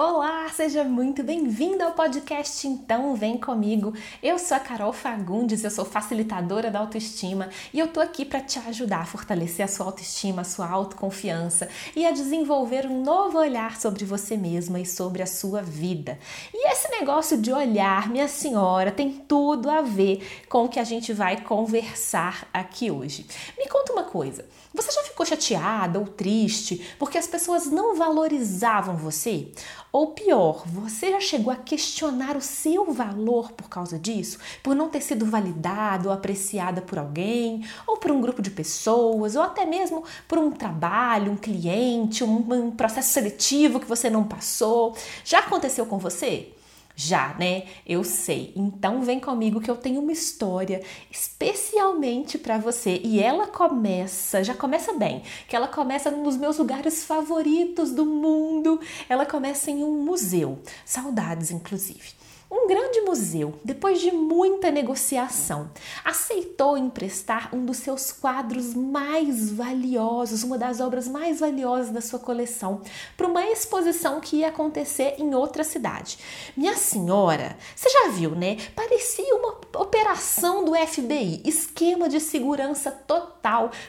Olá, seja muito bem-vindo ao podcast Então Vem Comigo. Eu sou a Carol Fagundes, eu sou facilitadora da autoestima e eu tô aqui para te ajudar a fortalecer a sua autoestima, a sua autoconfiança e a desenvolver um novo olhar sobre você mesma e sobre a sua vida. E esse negócio de olhar, minha senhora, tem tudo a ver com o que a gente vai conversar aqui hoje. Me conta uma coisa. Você já ficou chateada ou triste porque as pessoas não valorizavam você? Ou pior, você já chegou a questionar o seu valor por causa disso? Por não ter sido validado ou apreciada por alguém, ou por um grupo de pessoas, ou até mesmo por um trabalho, um cliente, um, um processo seletivo que você não passou? Já aconteceu com você? Já, né? Eu sei. Então vem comigo que eu tenho uma história especialmente para você e ela começa, já começa bem, que ela começa num dos meus lugares favoritos do mundo. Ela começa em um museu. Saudades inclusive. Um grande museu, depois de muita negociação, aceitou emprestar um dos seus quadros mais valiosos, uma das obras mais valiosas da sua coleção, para uma exposição que ia acontecer em outra cidade. Minha senhora, você já viu, né? Parecia uma operação do FBI, esquema de segurança total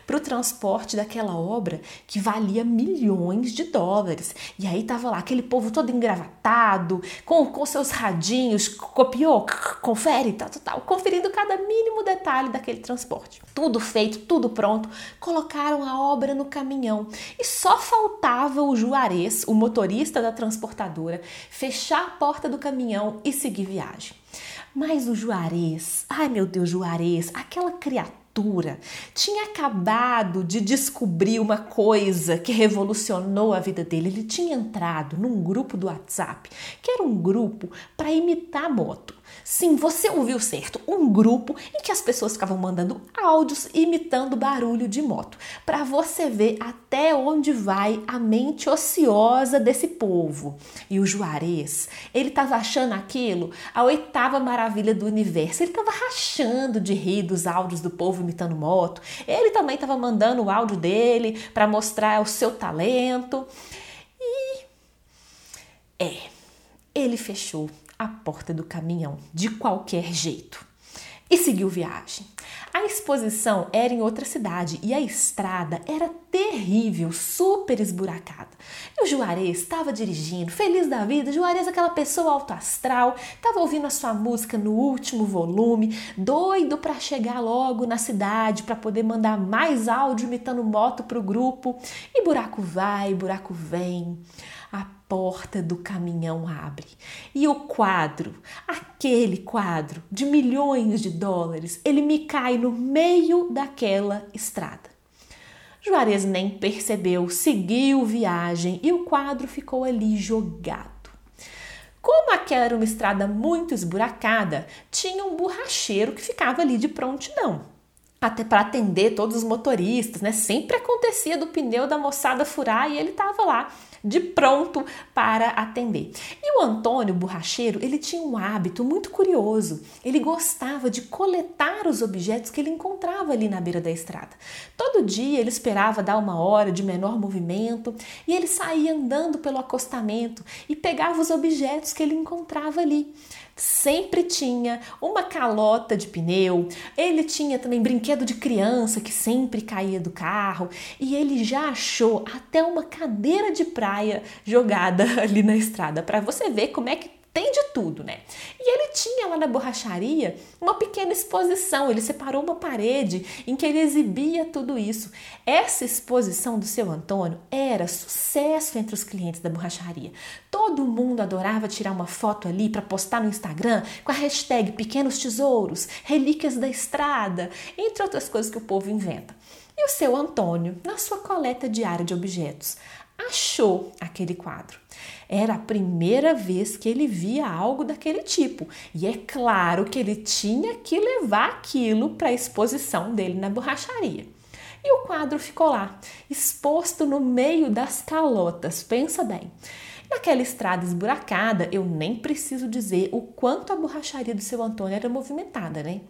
para o transporte daquela obra que valia milhões de dólares. E aí tava lá aquele povo todo engravatado, com, com seus radinhos, copiou, confere, tal, tal, tal, conferindo cada mínimo detalhe daquele transporte. Tudo feito, tudo pronto, colocaram a obra no caminhão e só faltava o Juarez, o motorista da transportadora, fechar a porta do caminhão e seguir viagem. Mas o Juarez, ai meu Deus, Juarez, aquela criatura tinha acabado de descobrir uma coisa que revolucionou a vida dele. Ele tinha entrado num grupo do WhatsApp, que era um grupo para imitar moto. Sim, você ouviu certo, um grupo em que as pessoas ficavam mandando áudios imitando barulho de moto, para você ver até onde vai a mente ociosa desse povo. E o Juarez, ele estava achando aquilo a oitava maravilha do universo. Ele estava rachando de rir dos áudios do povo imitando moto. Ele também estava mandando o áudio dele para mostrar o seu talento. E é, ele fechou a porta do caminhão de qualquer jeito e seguiu viagem. A exposição era em outra cidade e a estrada era terrível, super esburacada. E o Juarez estava dirigindo, feliz da vida. Juarez, aquela pessoa alto astral, estava ouvindo a sua música no último volume, doido para chegar logo na cidade para poder mandar mais áudio imitando moto para o grupo. E buraco vai, buraco vem a porta do caminhão abre e o quadro, aquele quadro de milhões de dólares, ele me cai no meio daquela estrada. Juarez nem percebeu, seguiu viagem e o quadro ficou ali jogado. Como aquela era uma estrada muito esburacada, tinha um borracheiro que ficava ali de prontidão até para atender todos os motoristas, né? Sempre acontecia do pneu da moçada furar e ele estava lá de pronto para atender. E o Antônio Borracheiro, ele tinha um hábito muito curioso. Ele gostava de coletar os objetos que ele encontrava ali na beira da estrada. Todo dia ele esperava dar uma hora de menor movimento e ele saía andando pelo acostamento e pegava os objetos que ele encontrava ali sempre tinha uma calota de pneu, ele tinha também brinquedo de criança que sempre caía do carro e ele já achou até uma cadeira de praia jogada ali na estrada para você ver como é que tudo, né? E ele tinha lá na borracharia uma pequena exposição, ele separou uma parede em que ele exibia tudo isso. Essa exposição do seu Antônio era sucesso entre os clientes da borracharia. Todo mundo adorava tirar uma foto ali para postar no Instagram com a hashtag Pequenos Tesouros, Relíquias da Estrada, entre outras coisas que o povo inventa. E o seu Antônio, na sua coleta diária de objetos, achou aquele quadro. Era a primeira vez que ele via algo daquele tipo, e é claro que ele tinha que levar aquilo para a exposição dele na borracharia. E o quadro ficou lá, exposto no meio das calotas. Pensa bem. Naquela estrada esburacada, eu nem preciso dizer o quanto a borracharia do seu Antônio era movimentada, né?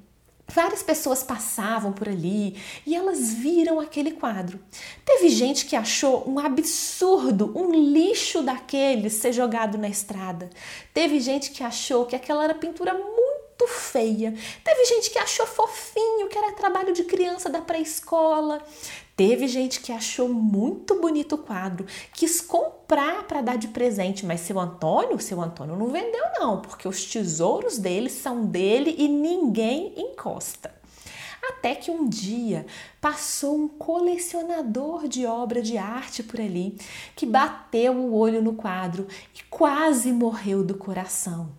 Várias pessoas passavam por ali e elas viram aquele quadro. Teve gente que achou um absurdo, um lixo daquele ser jogado na estrada. Teve gente que achou que aquela era pintura muito feia. Teve gente que achou fofinho, que era trabalho de criança da pré-escola. Teve gente que achou muito bonito o quadro, quis comprar para dar de presente, mas seu Antônio, seu Antônio não vendeu não, porque os tesouros dele são dele e ninguém encosta. Até que um dia passou um colecionador de obra de arte por ali, que bateu o olho no quadro e quase morreu do coração.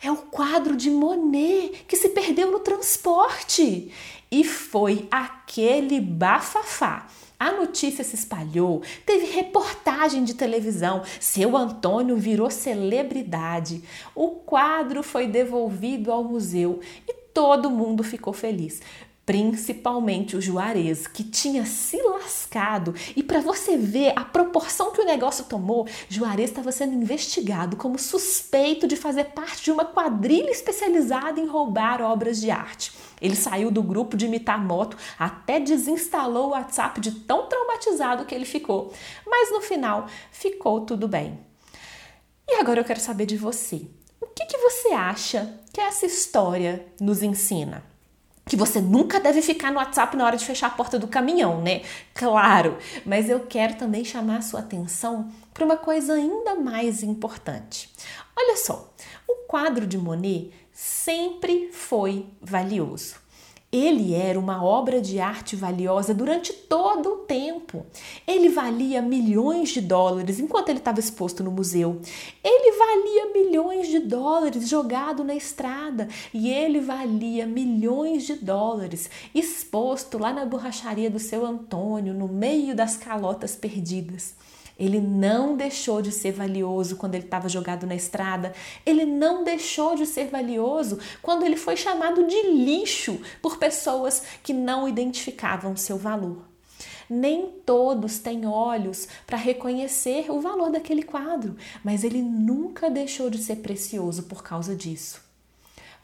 É o quadro de Monet que se perdeu no transporte. E foi aquele bafafá. A notícia se espalhou, teve reportagem de televisão, seu Antônio virou celebridade. O quadro foi devolvido ao museu e todo mundo ficou feliz principalmente o Juarez, que tinha se lascado. E para você ver a proporção que o negócio tomou, Juarez estava sendo investigado como suspeito de fazer parte de uma quadrilha especializada em roubar obras de arte. Ele saiu do grupo de imitar moto, até desinstalou o WhatsApp de tão traumatizado que ele ficou. Mas no final ficou tudo bem. E agora eu quero saber de você. O que, que você acha que essa história nos ensina? Que você nunca deve ficar no WhatsApp na hora de fechar a porta do caminhão, né? Claro, mas eu quero também chamar a sua atenção para uma coisa ainda mais importante. Olha só, o quadro de Monet sempre foi valioso. Ele era uma obra de arte valiosa durante todo o tempo. Ele valia milhões de dólares enquanto ele estava exposto no museu. Ele valia milhões de dólares jogado na estrada. E ele valia milhões de dólares exposto lá na borracharia do seu Antônio, no meio das calotas perdidas. Ele não deixou de ser valioso quando ele estava jogado na estrada. Ele não deixou de ser valioso quando ele foi chamado de lixo por pessoas que não identificavam seu valor. Nem todos têm olhos para reconhecer o valor daquele quadro, mas ele nunca deixou de ser precioso por causa disso.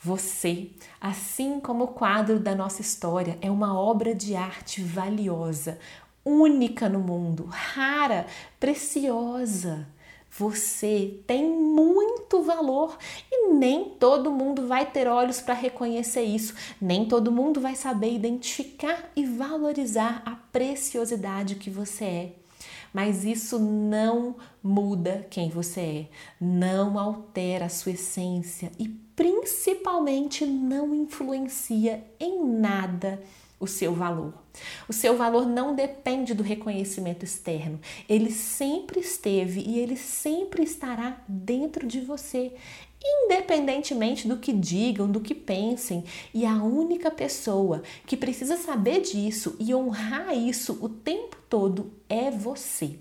Você, assim como o quadro da nossa história, é uma obra de arte valiosa, única no mundo, rara, preciosa. Você tem muito valor e nem todo mundo vai ter olhos para reconhecer isso, nem todo mundo vai saber identificar e valorizar a preciosidade que você é. Mas isso não muda quem você é, não altera a sua essência e principalmente não influencia em nada o seu valor. O seu valor não depende do reconhecimento externo. Ele sempre esteve e ele sempre estará dentro de você, independentemente do que digam, do que pensem. E a única pessoa que precisa saber disso e honrar isso o tempo todo é você.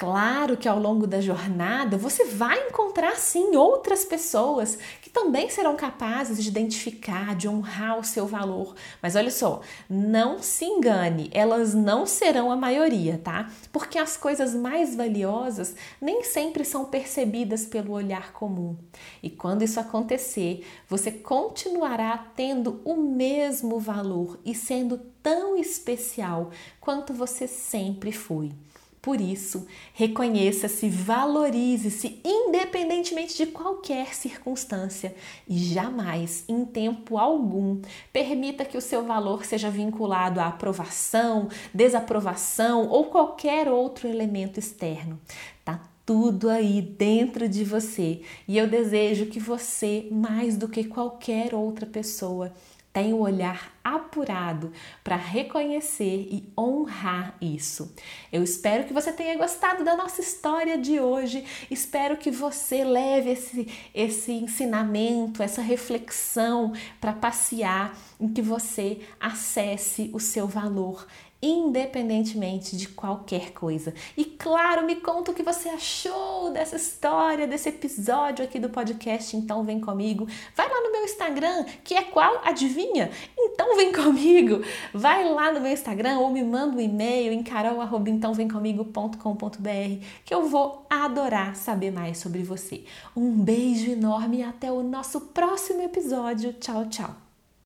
Claro que ao longo da jornada você vai encontrar sim outras pessoas que também serão capazes de identificar, de honrar o seu valor. Mas olha só, não se engane, elas não serão a maioria, tá? Porque as coisas mais valiosas nem sempre são percebidas pelo olhar comum. E quando isso acontecer, você continuará tendo o mesmo valor e sendo tão especial quanto você sempre foi. Por isso, reconheça-se, valorize-se, independentemente de qualquer circunstância, e jamais, em tempo algum, permita que o seu valor seja vinculado à aprovação, desaprovação ou qualquer outro elemento externo. Tá tudo aí dentro de você e eu desejo que você, mais do que qualquer outra pessoa, tem o olhar apurado para reconhecer e honrar isso. Eu espero que você tenha gostado da nossa história de hoje. Espero que você leve esse, esse ensinamento, essa reflexão para passear, em que você acesse o seu valor independentemente de qualquer coisa. E claro, me conta o que você achou dessa história, desse episódio aqui do podcast. Então vem comigo. Vai lá meu Instagram, que é qual? Adivinha? Então vem comigo. Vai lá no meu Instagram ou me manda um e-mail em carol@entãovemcomigo.com.br que eu vou adorar saber mais sobre você. Um beijo enorme e até o nosso próximo episódio. Tchau, tchau.